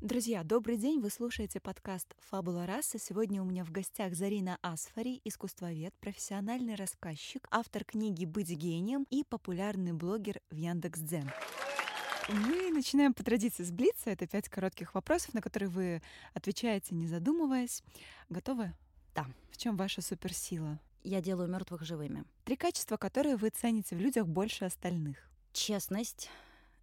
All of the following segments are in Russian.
Друзья, добрый день! Вы слушаете подкаст «Фабула раса». Сегодня у меня в гостях Зарина Асфари, искусствовед, профессиональный рассказчик, автор книги «Быть гением» и популярный блогер в Яндекс.Дзен. Мы начинаем по традиции сблиться. Это пять коротких вопросов, на которые вы отвечаете, не задумываясь. Готовы? Да. В чем ваша суперсила? Я делаю мертвых живыми. Три качества, которые вы цените в людях больше остальных. Честность,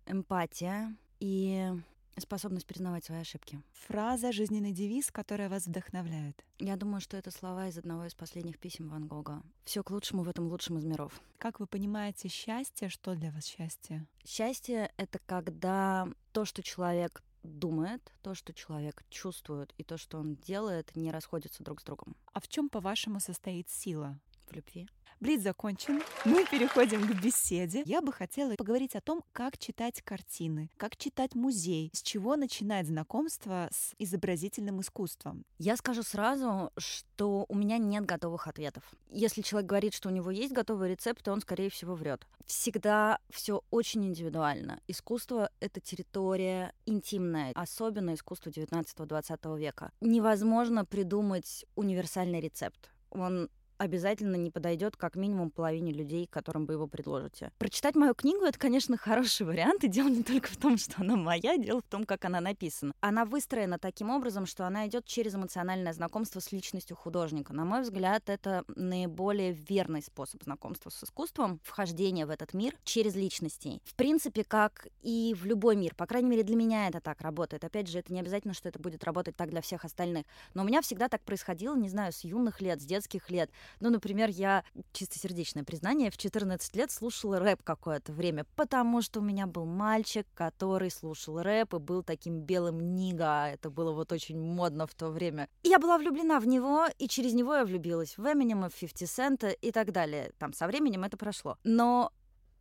эмпатия и Способность признавать свои ошибки. Фраза, жизненный девиз, которая вас вдохновляет. Я думаю, что это слова из одного из последних писем Ван Гога. Все к лучшему в этом лучшем из миров. Как вы понимаете счастье? Что для вас счастье? Счастье — это когда то, что человек думает, то, что человек чувствует и то, что он делает, не расходятся друг с другом. А в чем, по-вашему, состоит сила? В любви. Блиц закончен. Мы переходим к беседе. Я бы хотела поговорить о том, как читать картины, как читать музей, с чего начинать знакомство с изобразительным искусством. Я скажу сразу, что у меня нет готовых ответов. Если человек говорит, что у него есть готовый рецепт, то он, скорее всего, врет. Всегда все очень индивидуально. Искусство — это территория интимная, особенно искусство 19-20 века. Невозможно придумать универсальный рецепт. Он обязательно не подойдет как минимум половине людей, которым вы его предложите. Прочитать мою книгу — это, конечно, хороший вариант, и дело не только в том, что она моя, дело в том, как она написана. Она выстроена таким образом, что она идет через эмоциональное знакомство с личностью художника. На мой взгляд, это наиболее верный способ знакомства с искусством, вхождения в этот мир через личностей. В принципе, как и в любой мир. По крайней мере, для меня это так работает. Опять же, это не обязательно, что это будет работать так для всех остальных. Но у меня всегда так происходило, не знаю, с юных лет, с детских лет. Ну, например, я, чистосердечное признание, в 14 лет слушала рэп какое-то время, потому что у меня был мальчик, который слушал рэп и был таким белым нига. Это было вот очень модно в то время. И я была влюблена в него, и через него я влюбилась в Эминема, в 50 Cent и так далее. Там со временем это прошло. Но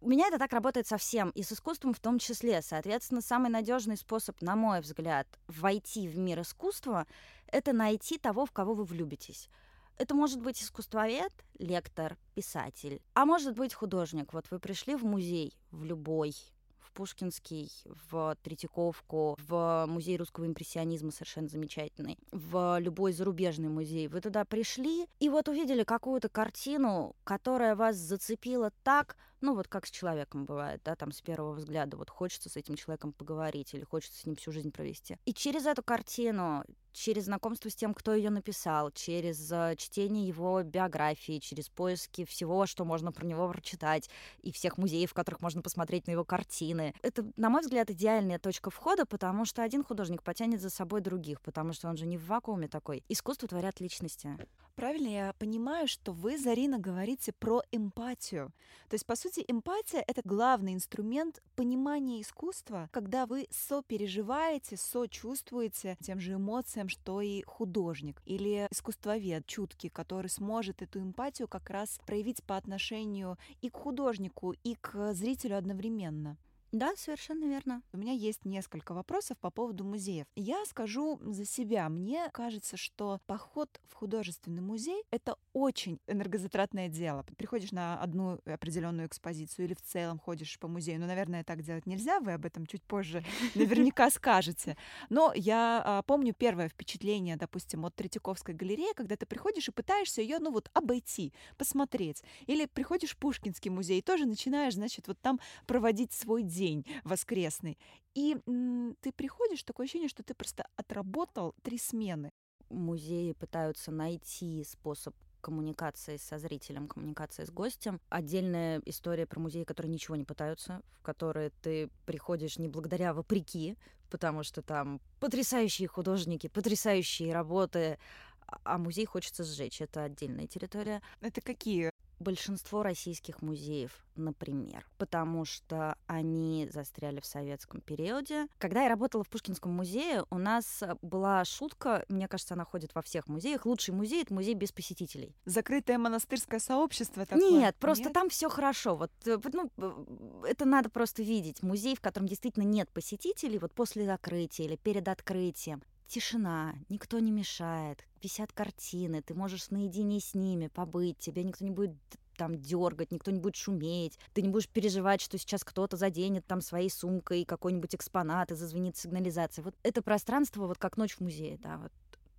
у меня это так работает совсем, и с искусством в том числе. Соответственно, самый надежный способ, на мой взгляд, войти в мир искусства, это найти того, в кого вы влюбитесь. Это может быть искусствовед, лектор, писатель, а может быть художник. Вот вы пришли в музей, в любой, в Пушкинский, в Третьяковку, в музей русского импрессионизма совершенно замечательный, в любой зарубежный музей. Вы туда пришли и вот увидели какую-то картину, которая вас зацепила так, ну вот как с человеком бывает, да, там с первого взгляда, вот хочется с этим человеком поговорить или хочется с ним всю жизнь провести. И через эту картину, через знакомство с тем, кто ее написал, через uh, чтение его биографии, через поиски всего, что можно про него прочитать, и всех музеев, в которых можно посмотреть на его картины. Это, на мой взгляд, идеальная точка входа, потому что один художник потянет за собой других, потому что он же не в вакууме такой. Искусство творят личности. Правильно я понимаю, что вы, Зарина, говорите про эмпатию. То есть, по сути, эмпатия — это главный инструмент понимания искусства, когда вы сопереживаете, сочувствуете тем же эмоциям, что и художник или искусствовед чуткий, который сможет эту эмпатию как раз проявить по отношению и к художнику, и к зрителю одновременно. Да, совершенно верно. У меня есть несколько вопросов по поводу музеев. Я скажу за себя. Мне кажется, что поход в художественный музей — это очень энергозатратное дело. Приходишь на одну определенную экспозицию или в целом ходишь по музею. Ну, наверное, так делать нельзя, вы об этом чуть позже наверняка скажете. Но я а, помню первое впечатление, допустим, от Третьяковской галереи, когда ты приходишь и пытаешься ее, ну вот, обойти, посмотреть. Или приходишь в Пушкинский музей и тоже начинаешь, значит, вот там проводить свой день день воскресный. И ты приходишь, такое ощущение, что ты просто отработал три смены. Музеи пытаются найти способ коммуникации со зрителем, коммуникации с гостем. Отдельная история про музеи, которые ничего не пытаются, в которые ты приходишь не благодаря, а вопреки, потому что там потрясающие художники, потрясающие работы, а, а музей хочется сжечь. Это отдельная территория. Это какие? Большинство российских музеев, например, потому что они застряли в советском периоде. Когда я работала в Пушкинском музее, у нас была шутка, мне кажется, она ходит во всех музеях. Лучший музей — это музей без посетителей. Закрытое монастырское сообщество такое? Нет, просто Нет? там все хорошо. Вот, э, ну, это надо просто видеть. Музей, в котором действительно нет посетителей, вот после закрытия или перед открытием тишина, никто не мешает, висят картины, ты можешь наедине с ними побыть, тебя никто не будет там дергать, никто не будет шуметь, ты не будешь переживать, что сейчас кто-то заденет там своей сумкой какой-нибудь экспонат и зазвенит сигнализация. Вот это пространство, вот как ночь в музее, да, вот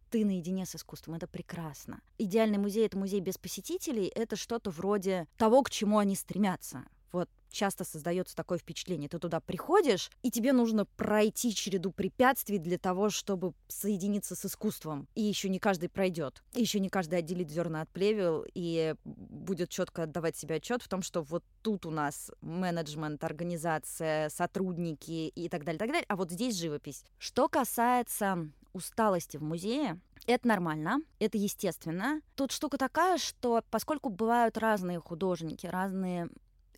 ты наедине с искусством. Это прекрасно. Идеальный музей — это музей без посетителей. Это что-то вроде того, к чему они стремятся. Вот часто создается такое впечатление. Ты туда приходишь, и тебе нужно пройти череду препятствий для того, чтобы соединиться с искусством. И еще не каждый пройдет. И еще не каждый отделит зерна от плевел и будет четко отдавать себе отчет в том, что вот тут у нас менеджмент, организация, сотрудники и так далее, так далее. А вот здесь живопись. Что касается усталости в музее, это нормально, это естественно. Тут штука такая, что поскольку бывают разные художники, разные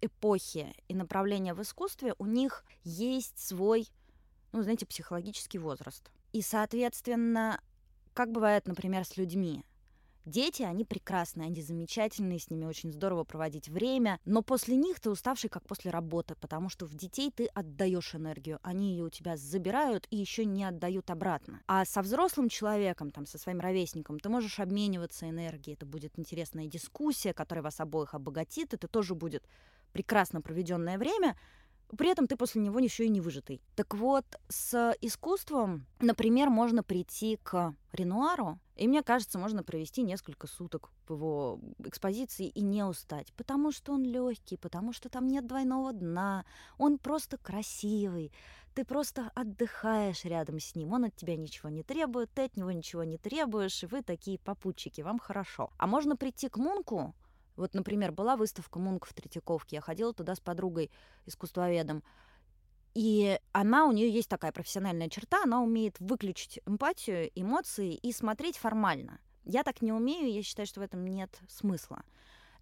эпохи и направления в искусстве, у них есть свой, ну, знаете, психологический возраст. И, соответственно, как бывает, например, с людьми. Дети, они прекрасные, они замечательные, с ними очень здорово проводить время, но после них ты уставший, как после работы, потому что в детей ты отдаешь энергию, они ее у тебя забирают и еще не отдают обратно. А со взрослым человеком, там, со своим ровесником, ты можешь обмениваться энергией, это будет интересная дискуссия, которая вас обоих обогатит, это тоже будет прекрасно проведенное время, при этом ты после него еще и не выжатый. Так вот, с искусством, например, можно прийти к Ренуару, и мне кажется, можно провести несколько суток в его экспозиции и не устать, потому что он легкий, потому что там нет двойного дна, он просто красивый, ты просто отдыхаешь рядом с ним, он от тебя ничего не требует, ты от него ничего не требуешь, и вы такие попутчики, вам хорошо. А можно прийти к Мунку, вот, например, была выставка Мунк в Третьяковке, я ходила туда с подругой, искусствоведом, и она, у нее есть такая профессиональная черта, она умеет выключить эмпатию, эмоции и смотреть формально. Я так не умею, я считаю, что в этом нет смысла.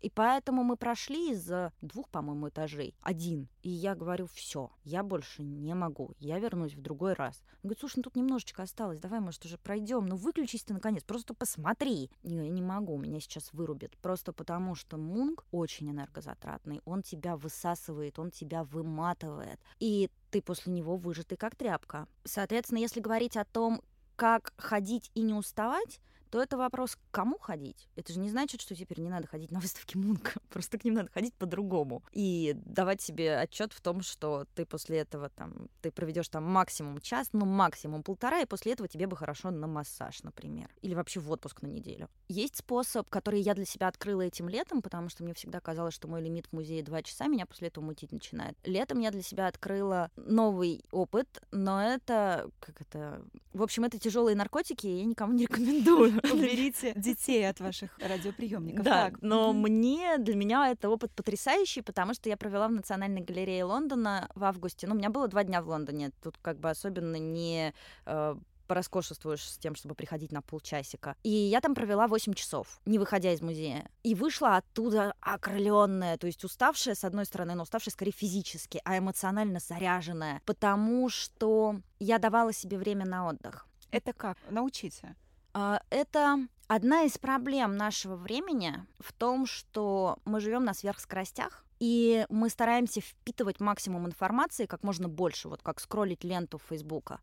И поэтому мы прошли из двух, по-моему, этажей один. И я говорю, все, я больше не могу, я вернусь в другой раз. Он говорит, слушай, ну тут немножечко осталось, давай, может, уже пройдем. Ну выключись ты наконец, просто посмотри. Я не могу, меня сейчас вырубит. Просто потому, что Мунг очень энергозатратный, он тебя высасывает, он тебя выматывает. И ты после него выжатый как тряпка. Соответственно, если говорить о том, как ходить и не уставать, то это вопрос, к кому ходить. Это же не значит, что теперь не надо ходить на выставки Мунка. Просто к ним надо ходить по-другому. И давать себе отчет в том, что ты после этого там, ты проведешь там максимум час, ну максимум полтора, и после этого тебе бы хорошо на массаж, например. Или вообще в отпуск на неделю. Есть способ, который я для себя открыла этим летом, потому что мне всегда казалось, что мой лимит в музее два часа, меня после этого мутить начинает. Летом я для себя открыла новый опыт, но это, как это, в общем, это тяжелые наркотики, и я никому не рекомендую. Уберите детей от ваших радиоприемников. Да, так. но mm-hmm. мне, для меня это опыт потрясающий, потому что я провела в Национальной галерее Лондона в августе. Ну, у меня было два дня в Лондоне. Тут как бы особенно не э, пороскошествуешь с тем, чтобы приходить на полчасика. И я там провела 8 часов, не выходя из музея. И вышла оттуда окрыленная, то есть уставшая, с одной стороны, но уставшая скорее физически, а эмоционально заряженная, потому что я давала себе время на отдых. Это как? Научите. А, это одна из проблем нашего времени в том, что мы живем на сверхскоростях, и мы стараемся впитывать максимум информации, как можно больше, вот как скроллить ленту Фейсбука.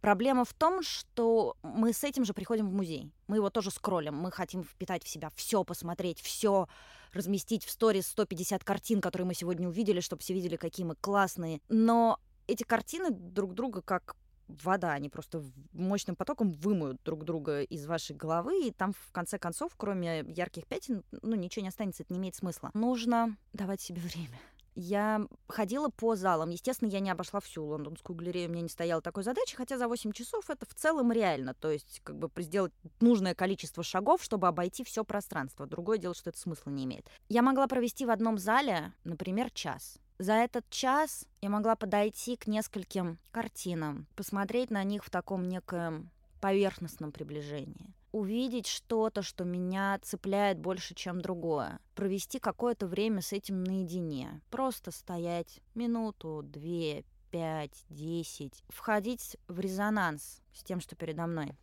Проблема в том, что мы с этим же приходим в музей. Мы его тоже скроллим. Мы хотим впитать в себя все, посмотреть, все, разместить в сторис 150 картин, которые мы сегодня увидели, чтобы все видели, какие мы классные. Но эти картины друг друга как вода, они просто мощным потоком вымоют друг друга из вашей головы, и там в конце концов, кроме ярких пятен, ну ничего не останется, это не имеет смысла. Нужно давать себе время. Я ходила по залам. Естественно, я не обошла всю лондонскую галерею, у меня не стояла такой задачи, хотя за 8 часов это в целом реально. То есть, как бы сделать нужное количество шагов, чтобы обойти все пространство. Другое дело, что это смысла не имеет. Я могла провести в одном зале, например, час. За этот час я могла подойти к нескольким картинам, посмотреть на них в таком некоем поверхностном приближении. увидеть что-то, что меня цепляет больше, чем другое, провести какое-то время с этим наедине, просто стоять минуту, две, пять, десять, входить в резонанс с тем, что передо мной.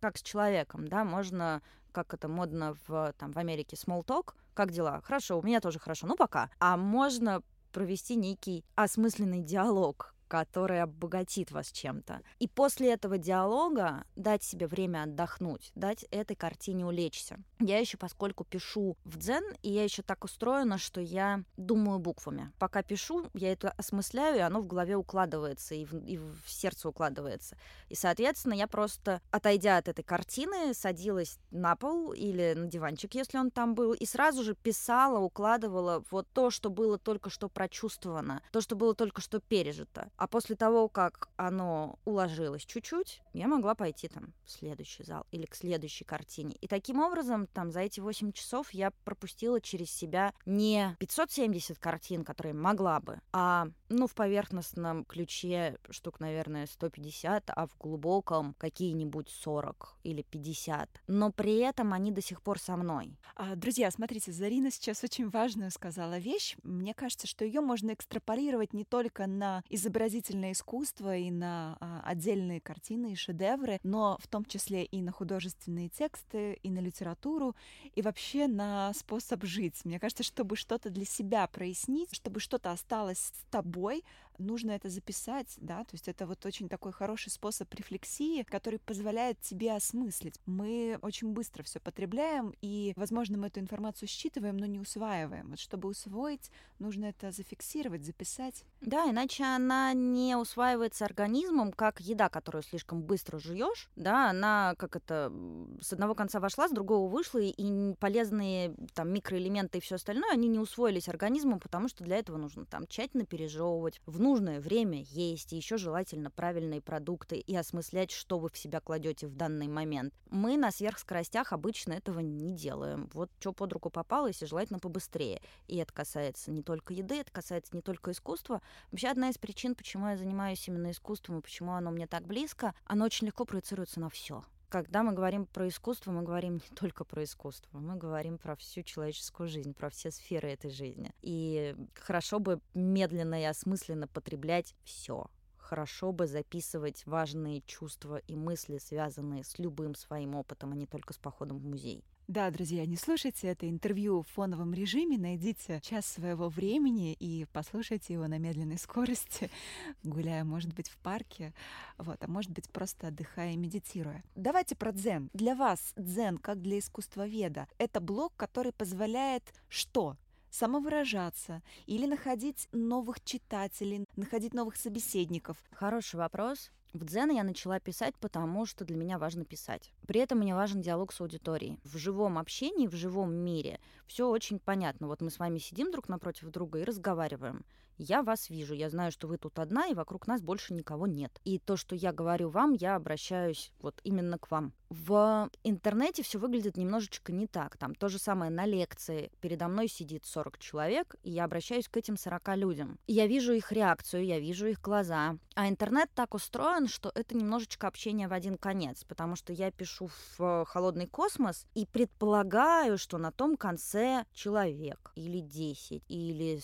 Как с человеком, да, можно, как это модно в, там, в Америке, small talk, как дела? Хорошо, у меня тоже хорошо, ну пока. А можно провести некий осмысленный диалог, который обогатит вас чем-то. И после этого диалога дать себе время отдохнуть, дать этой картине улечься. Я еще, поскольку пишу в дзен, и я еще так устроена, что я думаю буквами. Пока пишу, я это осмысляю, и оно в голове укладывается, и в, и в сердце укладывается. И, соответственно, я просто, отойдя от этой картины, садилась на пол или на диванчик, если он там был, и сразу же писала, укладывала вот то, что было только что прочувствовано, то, что было только что пережито. А после того, как оно уложилось чуть-чуть, я могла пойти там в следующий зал или к следующей картине. И таким образом, там, за эти 8 часов я пропустила через себя не 570 картин, которые могла бы, а, ну, в поверхностном ключе штук, наверное, 150, а в глубоком какие-нибудь 40 или 50. Но при этом они до сих пор со мной. А, друзья, смотрите, Зарина сейчас очень важную сказала вещь. Мне кажется, что ее можно экстраполировать не только на изображение изобразительное искусство и на а, отдельные картины и шедевры, но в том числе и на художественные тексты, и на литературу, и вообще на способ жить. Мне кажется, чтобы что-то для себя прояснить, чтобы что-то осталось с тобой, нужно это записать, да, то есть это вот очень такой хороший способ рефлексии, который позволяет тебе осмыслить. Мы очень быстро все потребляем, и, возможно, мы эту информацию считываем, но не усваиваем. Вот чтобы усвоить, нужно это зафиксировать, записать. Да, иначе она не усваивается организмом, как еда, которую слишком быстро жуешь, да, она как это с одного конца вошла, с другого вышла, и полезные там микроэлементы и все остальное, они не усвоились организмом, потому что для этого нужно там тщательно пережевывать, внутрь нужное время есть, и еще желательно правильные продукты и осмыслять, что вы в себя кладете в данный момент. Мы на сверхскоростях обычно этого не делаем. Вот что под руку попалось, и желательно побыстрее. И это касается не только еды, это касается не только искусства. Вообще одна из причин, почему я занимаюсь именно искусством и почему оно мне так близко, оно очень легко проецируется на все когда мы говорим про искусство, мы говорим не только про искусство, мы говорим про всю человеческую жизнь, про все сферы этой жизни. И хорошо бы медленно и осмысленно потреблять все. Хорошо бы записывать важные чувства и мысли, связанные с любым своим опытом, а не только с походом в музей. Да, друзья, не слушайте это интервью в фоновом режиме, найдите час своего времени и послушайте его на медленной скорости, гуляя, может быть, в парке, вот, а может быть, просто отдыхая и медитируя. Давайте про дзен. Для вас дзен, как для искусствоведа, это блок, который позволяет что? самовыражаться или находить новых читателей, находить новых собеседников? Хороший вопрос. В дзен я начала писать, потому что для меня важно писать. При этом мне важен диалог с аудиторией. В живом общении, в живом мире все очень понятно. Вот мы с вами сидим друг напротив друга и разговариваем. Я вас вижу, я знаю, что вы тут одна, и вокруг нас больше никого нет. И то, что я говорю вам, я обращаюсь вот именно к вам. В интернете все выглядит немножечко не так. Там то же самое на лекции. Передо мной сидит 40 человек, и я обращаюсь к этим 40 людям. Я вижу их реакцию, я вижу их глаза. А интернет так устроен, что это немножечко общение в один конец, потому что я пишу в холодный космос и предполагаю, что на том конце человек или 10, или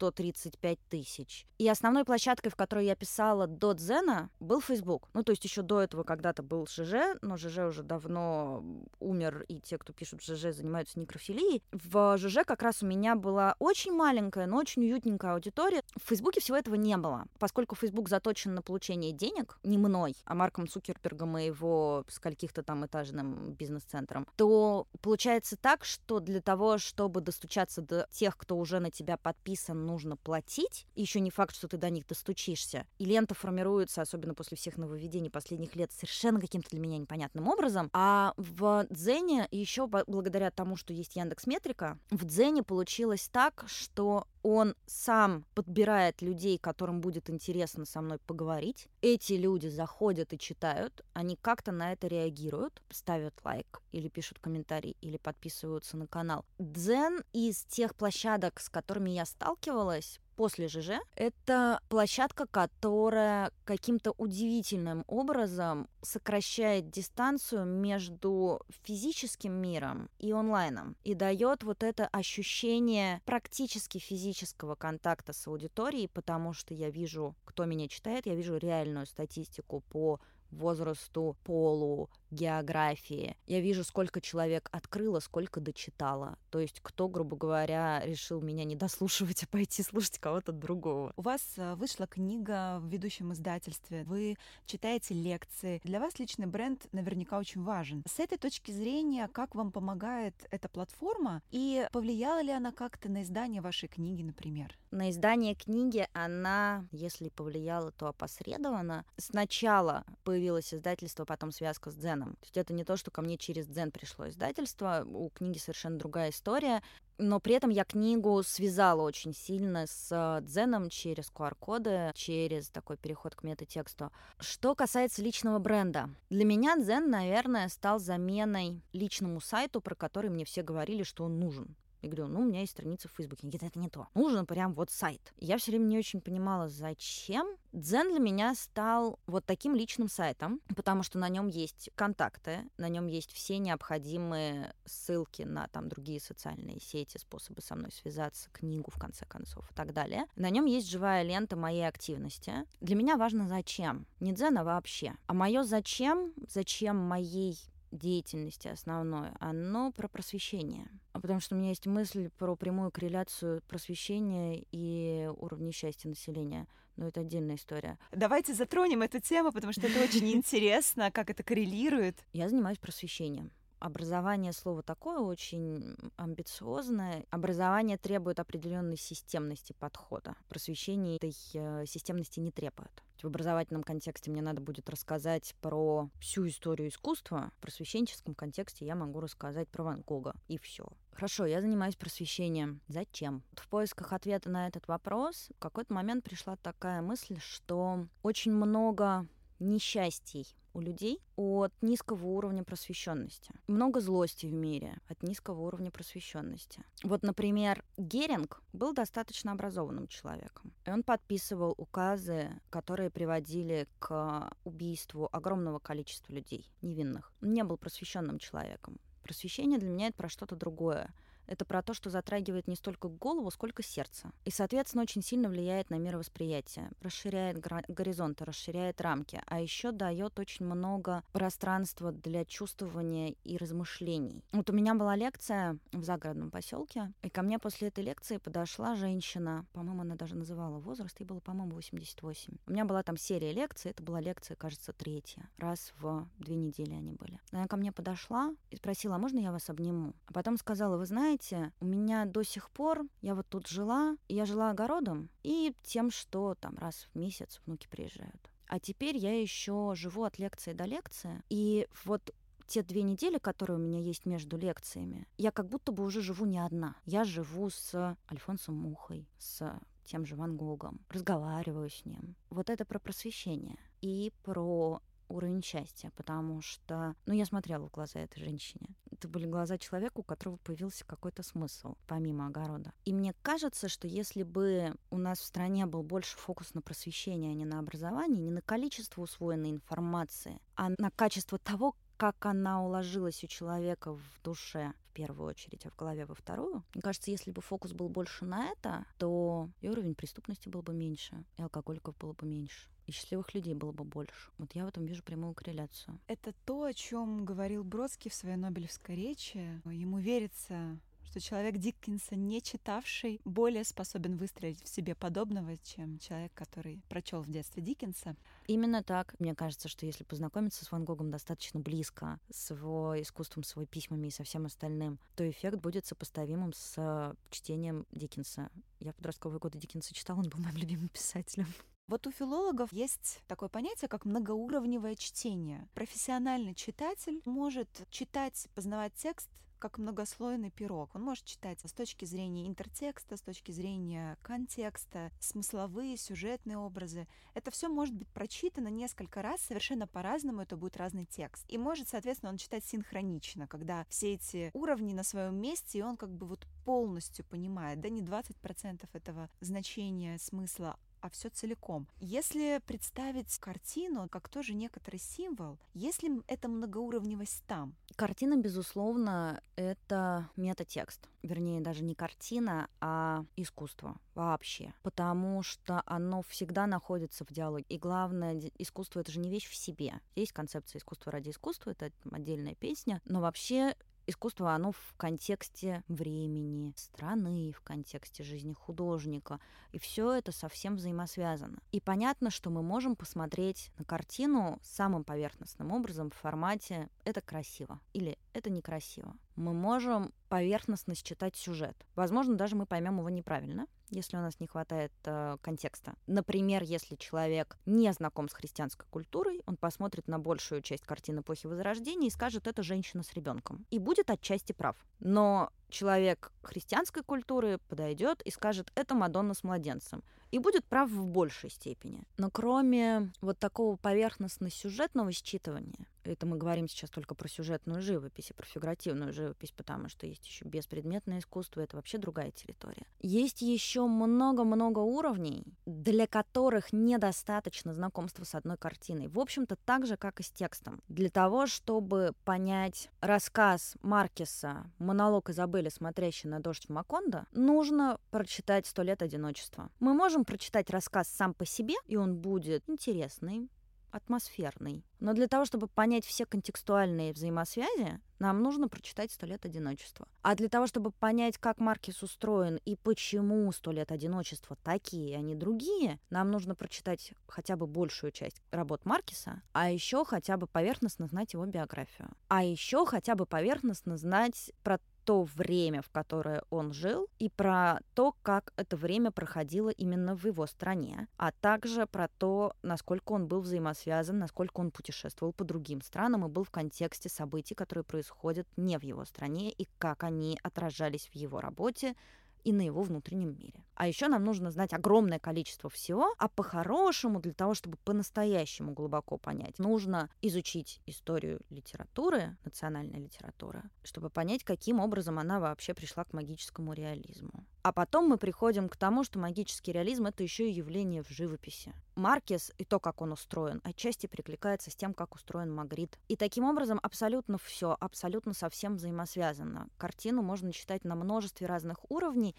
135 тысяч. И основной площадкой, в которой я писала до Дзена, был Facebook. Ну, то есть еще до этого когда-то был ЖЖ, но ЖЖ уже давно умер, и те, кто пишут ЖЖ, занимаются некрофилией. В ЖЖ как раз у меня была очень маленькая, но очень уютненькая аудитория. В Фейсбуке всего этого не было. Поскольку Facebook заточен на получение денег, не мной, а Марком Цукербергом и его скольких-то там этажным бизнес-центром, то получается так, что для того, чтобы достучаться до тех, кто уже на тебя подписан, нужно платить, еще не факт, что ты до них достучишься. И лента формируется, особенно после всех нововведений последних лет, совершенно каким-то для меня непонятным образом. А в Дзене еще благодаря тому, что есть Яндекс Метрика, в Дзене получилось так, что он сам подбирает людей, которым будет интересно со мной поговорить. Эти люди заходят и читают, они как-то на это реагируют, ставят лайк или пишут комментарий, или подписываются на канал. Дзен из тех площадок, с которыми я сталкивалась, после ЖЖ. Это площадка, которая каким-то удивительным образом сокращает дистанцию между физическим миром и онлайном и дает вот это ощущение практически физического контакта с аудиторией, потому что я вижу, кто меня читает, я вижу реальную статистику по возрасту, полу, географии. Я вижу, сколько человек открыло, сколько дочитало. То есть кто, грубо говоря, решил меня не дослушивать, а пойти слушать кого-то другого. У вас э, вышла книга в ведущем издательстве, вы читаете лекции. Для вас личный бренд наверняка очень важен. С этой точки зрения, как вам помогает эта платформа и повлияла ли она как-то на издание вашей книги, например? На издание книги она, если повлияла, то опосредованно. Сначала появилось издательство, потом связка с Дзен дзеном. То есть это не то, что ко мне через дзен пришло издательство, у книги совершенно другая история, но при этом я книгу связала очень сильно с дзеном через QR-коды, через такой переход к метатексту. Что касается личного бренда, для меня дзен, наверное, стал заменой личному сайту, про который мне все говорили, что он нужен. Я говорю, ну, у меня есть страница в Фейсбуке. Они это не то. Нужен прям вот сайт. Я все время не очень понимала, зачем. Дзен для меня стал вот таким личным сайтом, потому что на нем есть контакты, на нем есть все необходимые ссылки на там другие социальные сети, способы со мной связаться, книгу в конце концов и так далее. На нем есть живая лента моей активности. Для меня важно зачем. Не дзен, а вообще. А мое зачем, зачем моей деятельности основное, оно про просвещение. А потому что у меня есть мысль про прямую корреляцию просвещения и уровня счастья населения. Но это отдельная история. Давайте затронем эту тему, потому что это очень интересно, как это коррелирует. Я занимаюсь просвещением. Образование слово такое очень амбициозное. Образование требует определенной системности подхода. Просвещение этой э, системности не требует. В образовательном контексте мне надо будет рассказать про всю историю искусства. В просвещенческом контексте я могу рассказать про Ван Гога. И все. Хорошо, я занимаюсь просвещением. Зачем? В поисках ответа на этот вопрос в какой-то момент пришла такая мысль, что очень много несчастий у людей от низкого уровня просвещенности. Много злости в мире от низкого уровня просвещенности. Вот, например, Геринг был достаточно образованным человеком. И он подписывал указы, которые приводили к убийству огромного количества людей, невинных. Он не был просвещенным человеком. Просвещение для меня это про что-то другое это про то, что затрагивает не столько голову, сколько сердце. И, соответственно, очень сильно влияет на мировосприятие, расширяет горизонты, расширяет рамки, а еще дает очень много пространства для чувствования и размышлений. Вот у меня была лекция в загородном поселке, и ко мне после этой лекции подошла женщина, по-моему, она даже называла возраст, ей было, по-моему, 88. У меня была там серия лекций, это была лекция, кажется, третья. Раз в две недели они были. Она ко мне подошла и спросила, а можно я вас обниму? А потом сказала, вы знаете, знаете, у меня до сих пор, я вот тут жила, я жила огородом и тем, что там раз в месяц внуки приезжают. А теперь я еще живу от лекции до лекции. И вот те две недели, которые у меня есть между лекциями, я как будто бы уже живу не одна. Я живу с Альфонсом Мухой, с тем же Ван Гогом, разговариваю с ним. Вот это про просвещение и про уровень счастья, потому что, ну, я смотрела в глаза этой женщине. Это были глаза человека, у которого появился какой-то смысл, помимо огорода. И мне кажется, что если бы у нас в стране был больше фокус на просвещение, а не на образование, не на количество усвоенной информации, а на качество того, как она уложилась у человека в душе в первую очередь, а в голове во вторую. Мне кажется, если бы фокус был больше на это, то и уровень преступности был бы меньше, и алкоголиков было бы меньше и счастливых людей было бы больше. Вот я в этом вижу прямую корреляцию. Это то, о чем говорил Бродский в своей Нобелевской речи. Ему верится что человек Диккенса, не читавший, более способен выстроить в себе подобного, чем человек, который прочел в детстве Диккенса. Именно так. Мне кажется, что если познакомиться с Ван Гогом достаточно близко, с его искусством, с его письмами и со всем остальным, то эффект будет сопоставимым с чтением Диккенса. Я подростковые годы Диккенса читала, он был моим любимым писателем. Вот у филологов есть такое понятие, как многоуровневое чтение. Профессиональный читатель может читать, познавать текст как многослойный пирог. Он может читать с точки зрения интертекста, с точки зрения контекста, смысловые, сюжетные образы. Это все может быть прочитано несколько раз, совершенно по-разному, это будет разный текст. И может, соответственно, он читать синхронично, когда все эти уровни на своем месте, и он как бы вот полностью понимает, да не 20% этого значения, смысла, а все целиком. Если представить картину как тоже некоторый символ, если это многоуровневость там? Картина, безусловно, это метатекст. Вернее, даже не картина, а искусство вообще. Потому что оно всегда находится в диалоге. И главное, искусство — это же не вещь в себе. Есть концепция искусства ради искусства, это отдельная песня. Но вообще искусство, оно в контексте времени, страны, в контексте жизни художника. И все это совсем взаимосвязано. И понятно, что мы можем посмотреть на картину самым поверхностным образом в формате «это красиво» или «это некрасиво». Мы можем поверхностно считать сюжет. Возможно, даже мы поймем его неправильно, если у нас не хватает э, контекста. Например, если человек не знаком с христианской культурой, он посмотрит на большую часть картины эпохи Возрождения и скажет, это женщина с ребенком. И будет отчасти прав. Но человек христианской культуры подойдет и скажет, это Мадонна с младенцем. И будет прав в большей степени. Но кроме вот такого поверхностно-сюжетного считывания, это мы говорим сейчас только про сюжетную живопись и про фигуративную живопись, потому что есть еще беспредметное искусство, это вообще другая территория. Есть еще много-много уровней, для которых недостаточно знакомства с одной картиной. В общем-то, так же, как и с текстом. Для того, чтобы понять рассказ Маркеса, монолог Изабели, смотрящий на дождь в Макондо, нужно прочитать «Сто лет одиночества». Мы можем прочитать рассказ сам по себе, и он будет интересный, атмосферный. Но для того, чтобы понять все контекстуальные взаимосвязи, нам нужно прочитать «Сто лет одиночества». А для того, чтобы понять, как Маркис устроен и почему «Сто лет одиночества» такие, а не другие, нам нужно прочитать хотя бы большую часть работ Маркиса, а еще хотя бы поверхностно знать его биографию. А еще хотя бы поверхностно знать про то время, в которое он жил, и про то, как это время проходило именно в его стране, а также про то, насколько он был взаимосвязан, насколько он путешествовал по другим странам и был в контексте событий, которые происходят не в его стране, и как они отражались в его работе, и на его внутреннем мире. А еще нам нужно знать огромное количество всего, а по-хорошему, для того, чтобы по-настоящему глубоко понять, нужно изучить историю литературы, национальной литературы, чтобы понять, каким образом она вообще пришла к магическому реализму. А потом мы приходим к тому, что магический реализм — это еще и явление в живописи. Маркес и то, как он устроен, отчасти прикликается с тем, как устроен Магрит. И таким образом абсолютно все, абсолютно совсем взаимосвязано. Картину можно читать на множестве разных уровней.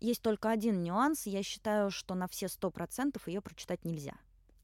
Есть только один нюанс. Я считаю, что на все сто процентов ее прочитать нельзя.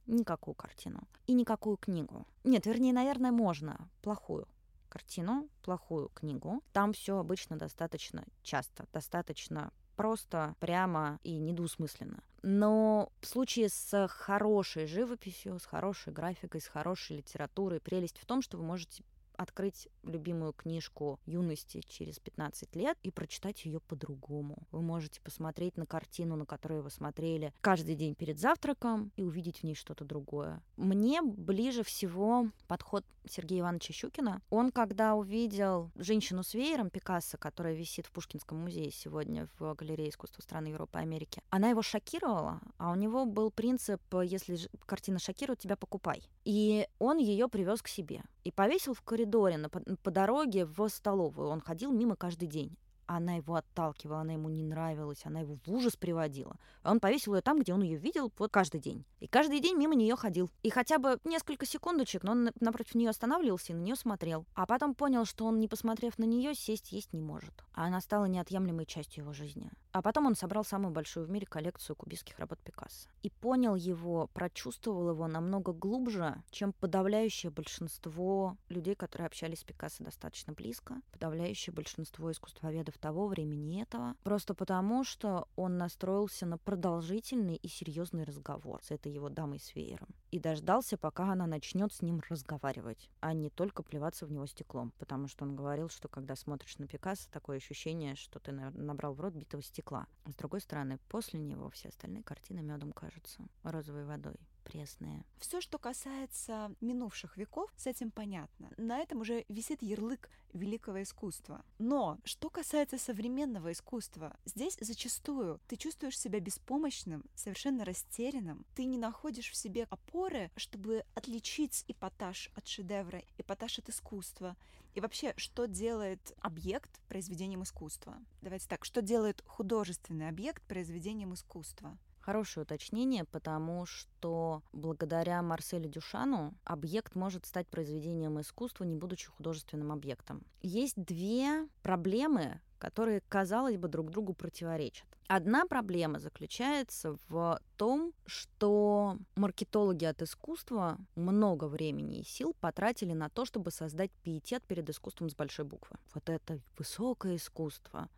Никакую картину. И никакую книгу. Нет, вернее, наверное, можно. Плохую картину, плохую книгу. Там все обычно достаточно часто, достаточно просто, прямо и недвусмысленно. Но в случае с хорошей живописью, с хорошей графикой, с хорошей литературой, прелесть в том, что вы можете открыть любимую книжку юности через 15 лет и прочитать ее по-другому. Вы можете посмотреть на картину, на которую вы смотрели каждый день перед завтраком и увидеть в ней что-то другое. Мне ближе всего подход Сергея Ивановича Щукина. Он, когда увидел женщину с веером Пикассо, которая висит в Пушкинском музее сегодня в галерее искусства стран Европы и Америки, она его шокировала, а у него был принцип, если картина шокирует, тебя покупай. И он ее привез к себе и повесил в коридоре на, по дороге в столовую. Он ходил мимо каждый день она его отталкивала, она ему не нравилась, она его в ужас приводила. Он повесил ее там, где он ее видел вот каждый день. И каждый день мимо нее ходил. И хотя бы несколько секундочек, но он напротив нее останавливался и на нее смотрел. А потом понял, что он, не посмотрев на нее, сесть есть не может. А она стала неотъемлемой частью его жизни. А потом он собрал самую большую в мире коллекцию кубистских работ Пикассо. И понял его, прочувствовал его намного глубже, чем подавляющее большинство людей, которые общались с Пикассо достаточно близко, подавляющее большинство искусствоведов художников того времени этого, просто потому, что он настроился на продолжительный и серьезный разговор с этой его дамой с веером. И дождался, пока она начнет с ним разговаривать, а не только плеваться в него стеклом. Потому что он говорил, что когда смотришь на Пикассо, такое ощущение, что ты набрал в рот битого стекла. С другой стороны, после него все остальные картины медом кажутся розовой водой пресные. Все, что касается минувших веков, с этим понятно. На этом уже висит ярлык великого искусства. Но что касается современного искусства, здесь зачастую ты чувствуешь себя беспомощным, совершенно растерянным. Ты не находишь в себе опоры, чтобы отличить эпатаж от шедевра, эпатаж от искусства. И вообще, что делает объект произведением искусства? Давайте так, что делает художественный объект произведением искусства? Хорошее уточнение, потому что благодаря Марселю Дюшану объект может стать произведением искусства, не будучи художественным объектом. Есть две проблемы, которые, казалось бы, друг другу противоречат. Одна проблема заключается в том, что маркетологи от искусства много времени и сил потратили на то, чтобы создать пиетет перед искусством с большой буквы. Вот это высокое искусство,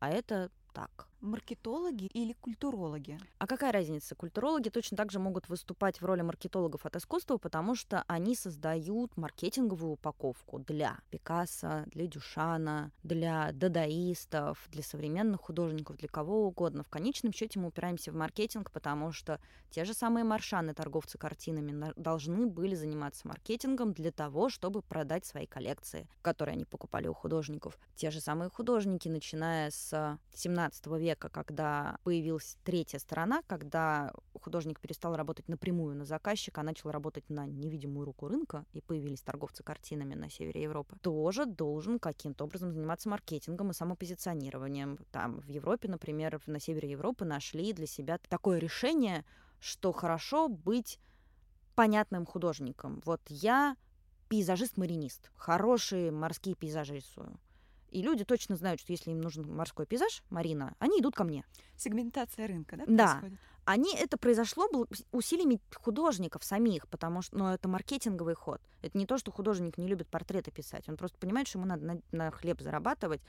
а это так. Маркетологи или культурологи? А какая разница? Культурологи точно так же могут выступать в роли маркетологов от искусства, потому что они создают маркетинговую упаковку для Пикассо, для Дюшана, для дадаистов, для современных художников, для кого угодно. В конечном счете мы упираемся в маркетинг, потому что те же самые маршаны, торговцы картинами, должны были заниматься маркетингом для того, чтобы продать свои коллекции, которые они покупали у художников. Те же самые художники, начиная с 17 века, века, когда появилась третья сторона, когда художник перестал работать напрямую на заказчика, а начал работать на невидимую руку рынка, и появились торговцы картинами на севере Европы, тоже должен каким-то образом заниматься маркетингом и самопозиционированием. Там в Европе, например, на севере Европы нашли для себя такое решение, что хорошо быть понятным художником. Вот я пейзажист-маринист, хорошие морские пейзажи рисую. И люди точно знают, что если им нужен морской пейзаж, Марина, они идут ко мне. Сегментация рынка, да, да. происходит? Они, это произошло усилиями художников самих, потому что ну, это маркетинговый ход. Это не то, что художник не любит портреты писать. Он просто понимает, что ему надо на, на хлеб зарабатывать,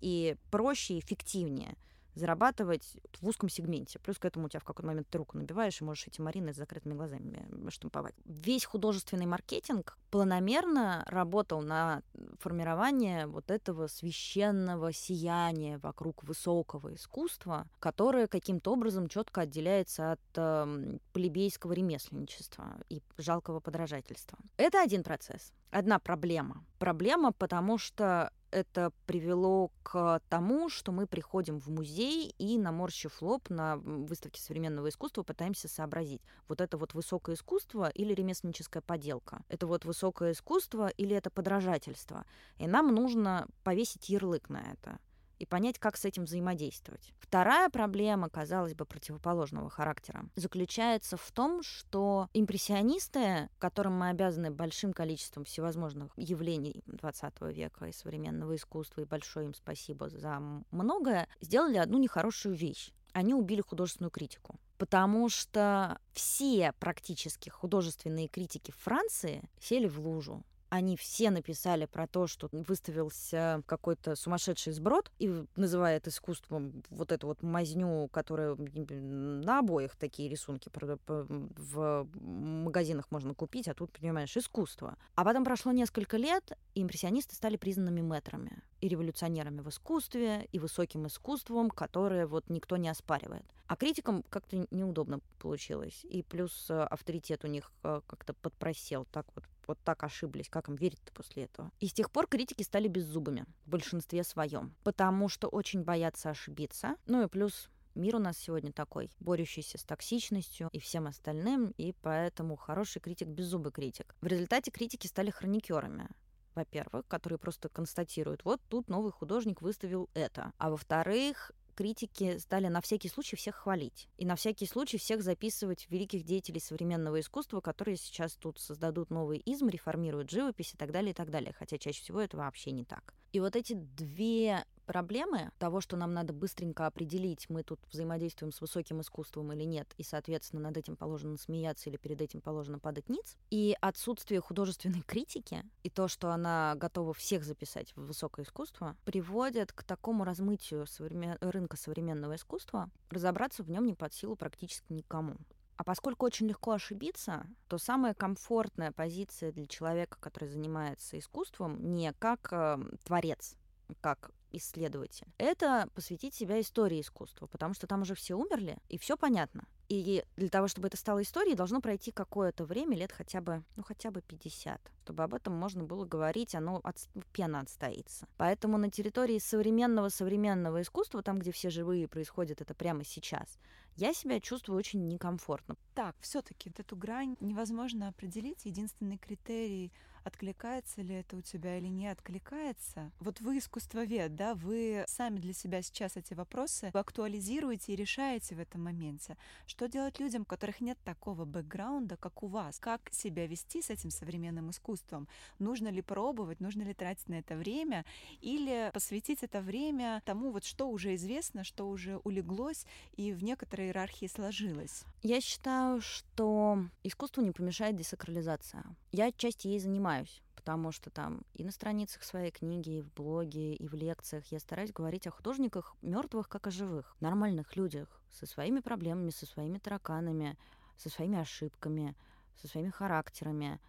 и проще и эффективнее – зарабатывать в узком сегменте. Плюс к этому у тебя в какой-то момент ты руку набиваешь и можешь эти марины с закрытыми глазами штамповать. Весь художественный маркетинг планомерно работал на формирование вот этого священного сияния вокруг высокого искусства, которое каким-то образом четко отделяется от э, плебейского ремесленничества и жалкого подражательства. Это один процесс, одна проблема. Проблема, потому что это привело к тому, что мы приходим в музей и, наморщив лоб на выставке современного искусства, пытаемся сообразить, вот это вот высокое искусство или ремесленническая поделка, это вот высокое искусство или это подражательство. И нам нужно повесить ярлык на это и понять, как с этим взаимодействовать. Вторая проблема, казалось бы, противоположного характера, заключается в том, что импрессионисты, которым мы обязаны большим количеством всевозможных явлений 20 века и современного искусства, и большое им спасибо за многое, сделали одну нехорошую вещь. Они убили художественную критику потому что все практически художественные критики Франции сели в лужу они все написали про то, что выставился какой-то сумасшедший сброд и называет искусством вот эту вот мазню, которая на обоих такие рисунки в магазинах можно купить, а тут, понимаешь, искусство. А потом прошло несколько лет, и импрессионисты стали признанными метрами и революционерами в искусстве, и высоким искусством, которое вот никто не оспаривает. А критикам как-то неудобно получилось. И плюс э, авторитет у них э, как-то подпросел. Так вот вот так ошиблись, как им верить-то после этого? И с тех пор критики стали беззубыми в большинстве своем, потому что очень боятся ошибиться. Ну и плюс Мир у нас сегодня такой, борющийся с токсичностью и всем остальным, и поэтому хороший критик беззубый критик. В результате критики стали хроникерами во-первых, которые просто констатируют, вот тут новый художник выставил это. А во-вторых, критики стали на всякий случай всех хвалить. И на всякий случай всех записывать великих деятелей современного искусства, которые сейчас тут создадут новый изм, реформируют живопись и так далее, и так далее. Хотя чаще всего это вообще не так. И вот эти две проблемы того, что нам надо быстренько определить, мы тут взаимодействуем с высоким искусством или нет, и, соответственно, над этим положено смеяться или перед этим положено падать ниц, и отсутствие художественной критики, и то, что она готова всех записать в высокое искусство, приводят к такому размытию современ... рынка современного искусства, разобраться в нем не под силу практически никому. А поскольку очень легко ошибиться, то самая комфортная позиция для человека, который занимается искусством, не как э, творец, как исследователь, это посвятить себя истории искусства, потому что там уже все умерли, и все понятно. И для того, чтобы это стало историей, должно пройти какое-то время, лет хотя бы, ну, хотя бы 50, чтобы об этом можно было говорить, оно от, пена отстоится. Поэтому на территории современного современного искусства, там, где все живые происходит это прямо сейчас, я себя чувствую очень некомфортно. Так, все-таки вот эту грань невозможно определить. Единственный критерий откликается ли это у тебя или не откликается. Вот вы искусствовед, да, вы сами для себя сейчас эти вопросы актуализируете и решаете в этом моменте. Что делать людям, у которых нет такого бэкграунда, как у вас? Как себя вести с этим современным искусством? Нужно ли пробовать, нужно ли тратить на это время или посвятить это время тому, вот что уже известно, что уже улеглось и в некоторой иерархии сложилось? Я считаю, что искусству не помешает десакрализация. Я отчасти ей занимаюсь, потому что там и на страницах своей книги, и в блоге, и в лекциях я стараюсь говорить о художниках мертвых, как о живых, нормальных людях, со своими проблемами, со своими тараканами, со своими ошибками, со своими характерами,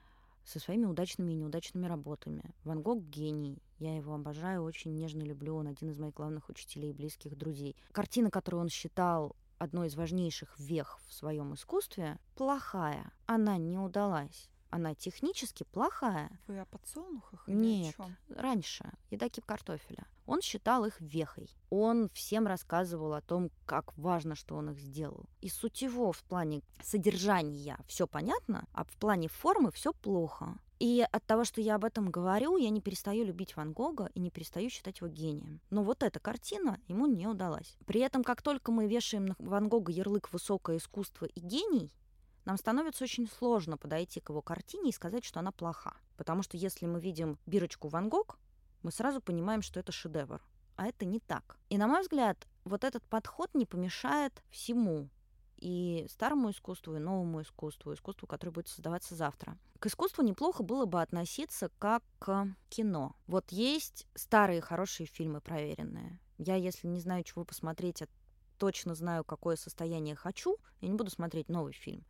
со своими удачными и неудачными работами. Ван Гог — гений. Я его обожаю, очень нежно люблю. Он один из моих главных учителей и близких друзей. Картина, которую он считал одной из важнейших вех в своем искусстве, плохая. Она не удалась. Она технически плохая. Вы о подсолнухах? Нет, раньше. Едокип картофеля. Он считал их вехой. Он всем рассказывал о том, как важно, что он их сделал. И суть его в плане содержания все понятно, а в плане формы все плохо. И от того, что я об этом говорю, я не перестаю любить Ван Гога и не перестаю считать его гением. Но вот эта картина ему не удалась. При этом, как только мы вешаем на Ван Гога ярлык «высокое искусство» и «гений», нам становится очень сложно подойти к его картине и сказать, что она плоха. Потому что если мы видим бирочку Ван Гог, мы сразу понимаем, что это шедевр. А это не так. И, на мой взгляд, вот этот подход не помешает всему и старому искусству, и новому искусству, искусству, которое будет создаваться завтра. К искусству неплохо было бы относиться как к кино. Вот есть старые хорошие фильмы проверенные. Я, если не знаю, чего посмотреть, а точно знаю, какое состояние хочу, я не буду смотреть новый фильм.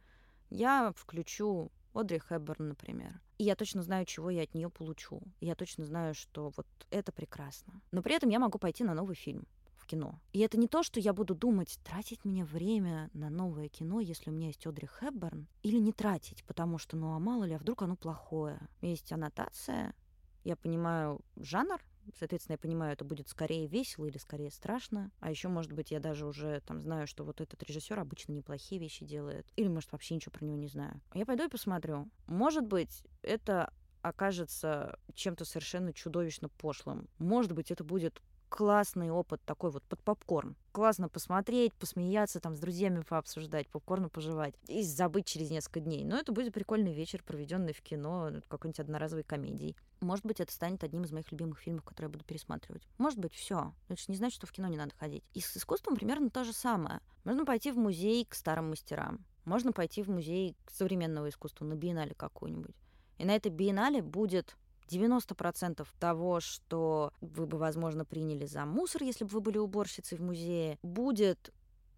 Я включу Одри Хэбберн, например. И я точно знаю, чего я от нее получу. Я точно знаю, что вот это прекрасно. Но при этом я могу пойти на новый фильм в кино. И это не то, что я буду думать, тратить мне время на новое кино, если у меня есть Одри Хепберн, или не тратить, потому что, ну а мало ли, а вдруг оно плохое. Есть аннотация, я понимаю жанр, Соответственно, я понимаю, это будет скорее весело или скорее страшно. А еще, может быть, я даже уже там знаю, что вот этот режиссер обычно неплохие вещи делает. Или, может, вообще ничего про него не знаю. Я пойду и посмотрю. Может быть, это окажется чем-то совершенно чудовищно пошлым. Может быть, это будет классный опыт такой вот под попкорн. Классно посмотреть, посмеяться, там с друзьями пообсуждать, попкорн пожевать и забыть через несколько дней. Но это будет прикольный вечер, проведенный в кино, какой-нибудь одноразовой комедией. Может быть, это станет одним из моих любимых фильмов, которые я буду пересматривать. Может быть, все. Это же не значит, что в кино не надо ходить. И с искусством примерно то же самое. Можно пойти в музей к старым мастерам. Можно пойти в музей современного искусства, на биеннале какую-нибудь. И на этой биеннале будет 90% того, что вы бы, возможно, приняли за мусор, если бы вы были уборщицей в музее, будет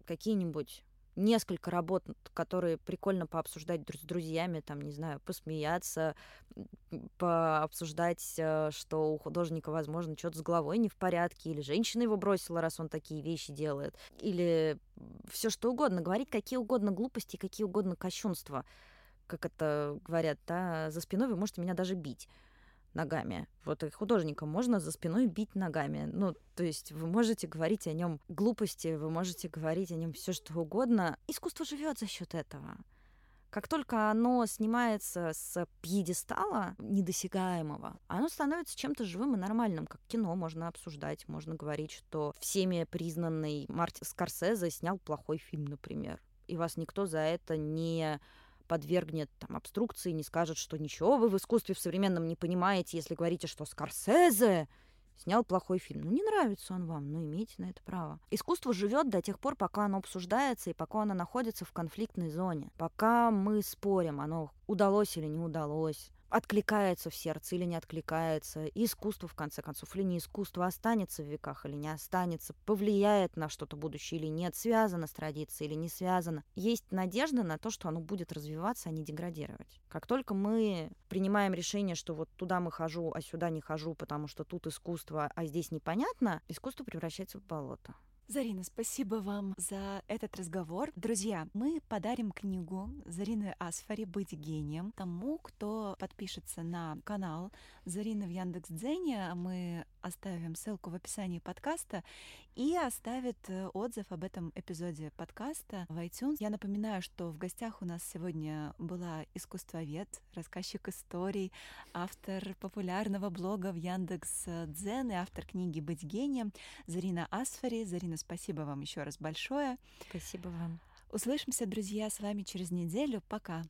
какие-нибудь несколько работ, которые прикольно пообсуждать с друзьями, там, не знаю, посмеяться, пообсуждать, э, что у художника, возможно, что-то с головой не в порядке, или женщина его бросила, раз он такие вещи делает, или все что угодно, говорить какие угодно глупости, какие угодно кощунства, как это говорят, да, за спиной вы можете меня даже бить ногами. Вот и художника можно за спиной бить ногами. Ну, то есть вы можете говорить о нем глупости, вы можете говорить о нем все что угодно. Искусство живет за счет этого. Как только оно снимается с пьедестала недосягаемого, оно становится чем-то живым и нормальным. Как кино можно обсуждать, можно говорить, что всеми признанный Марти Скорсезе снял плохой фильм, например. И вас никто за это не подвергнет там, обструкции, не скажет, что ничего вы в искусстве в современном не понимаете, если говорите, что Скорсезе снял плохой фильм. Ну, не нравится он вам, ну, имейте на это право. Искусство живет до тех пор, пока оно обсуждается и пока оно находится в конфликтной зоне. Пока мы спорим, оно удалось или не удалось откликается в сердце или не откликается, искусство, в конце концов, или не искусство, останется в веках или не останется, повлияет на что-то будущее или нет, связано с традицией или не связано. Есть надежда на то, что оно будет развиваться, а не деградировать. Как только мы принимаем решение, что вот туда мы хожу, а сюда не хожу, потому что тут искусство, а здесь непонятно, искусство превращается в болото. Зарина, спасибо вам за этот разговор. Друзья, мы подарим книгу Зарины Асфари «Быть гением» тому, кто подпишется на канал Зарины в Яндекс.Дзене. Мы оставим ссылку в описании подкаста и оставит э, отзыв об этом эпизоде подкаста в iTunes. Я напоминаю, что в гостях у нас сегодня была искусствовед, рассказчик историй, автор популярного блога в Яндекс.Дзен и автор книги «Быть гением» Зарина Асфари. Зарина, спасибо вам еще раз большое. Спасибо вам. Услышимся, друзья, с вами через неделю. Пока.